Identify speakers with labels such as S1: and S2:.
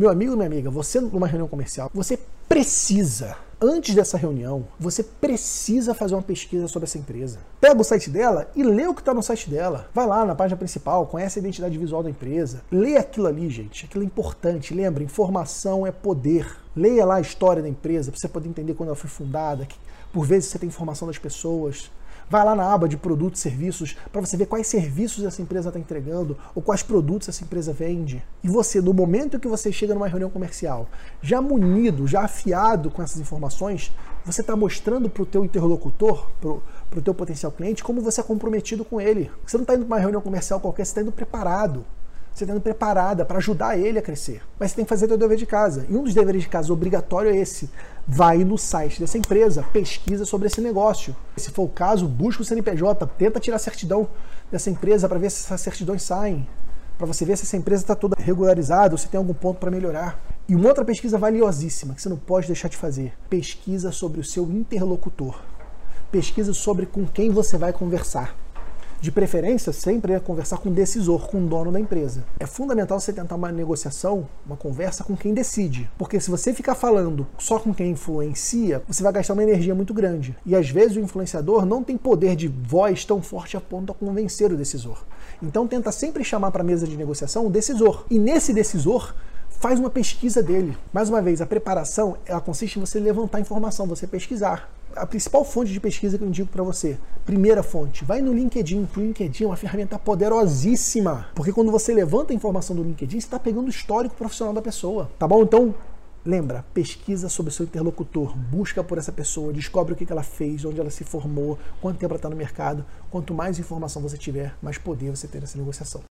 S1: Meu amigo, minha amiga, você numa reunião comercial, você precisa, antes dessa reunião, você precisa fazer uma pesquisa sobre essa empresa. Pega o site dela e lê o que está no site dela. Vai lá na página principal, conhece a identidade visual da empresa. Lê aquilo ali, gente. Aquilo é importante. Lembra, informação é poder. Leia lá a história da empresa para você poder entender quando ela foi fundada. Por vezes você tem informação das pessoas. Vai lá na aba de produtos e serviços para você ver quais serviços essa empresa está entregando ou quais produtos essa empresa vende. E você, no momento que você chega numa reunião comercial, já munido, já afiado com essas informações, você está mostrando para o teu interlocutor, para o teu potencial cliente, como você é comprometido com ele. Você não está indo para uma reunião comercial qualquer, você está indo preparado você está indo preparada para ajudar ele a crescer. Mas você tem que fazer o seu dever de casa. E um dos deveres de casa obrigatório é esse. Vai no site dessa empresa, pesquisa sobre esse negócio. Se for o caso, busca o CNPJ, tenta tirar a certidão dessa empresa para ver se essas certidões saem. Para você ver se essa empresa está toda regularizada ou se tem algum ponto para melhorar. E uma outra pesquisa valiosíssima que você não pode deixar de fazer: pesquisa sobre o seu interlocutor. Pesquisa sobre com quem você vai conversar. De preferência, sempre é conversar com o decisor, com o dono da empresa. É fundamental você tentar uma negociação, uma conversa com quem decide. Porque se você ficar falando só com quem influencia, você vai gastar uma energia muito grande. E às vezes o influenciador não tem poder de voz tão forte a ponto de convencer o decisor. Então tenta sempre chamar para a mesa de negociação o decisor. E nesse decisor, faz uma pesquisa dele. Mais uma vez, a preparação ela consiste em você levantar informação, você pesquisar a principal fonte de pesquisa que eu indico para você, primeira fonte, vai no LinkedIn. O LinkedIn é uma ferramenta poderosíssima, porque quando você levanta a informação do LinkedIn, você está pegando o histórico profissional da pessoa, tá bom? Então, lembra, pesquisa sobre o seu interlocutor, busca por essa pessoa, descobre o que ela fez, onde ela se formou, quanto tempo ela está no mercado. Quanto mais informação você tiver, mais poder você tem nessa negociação.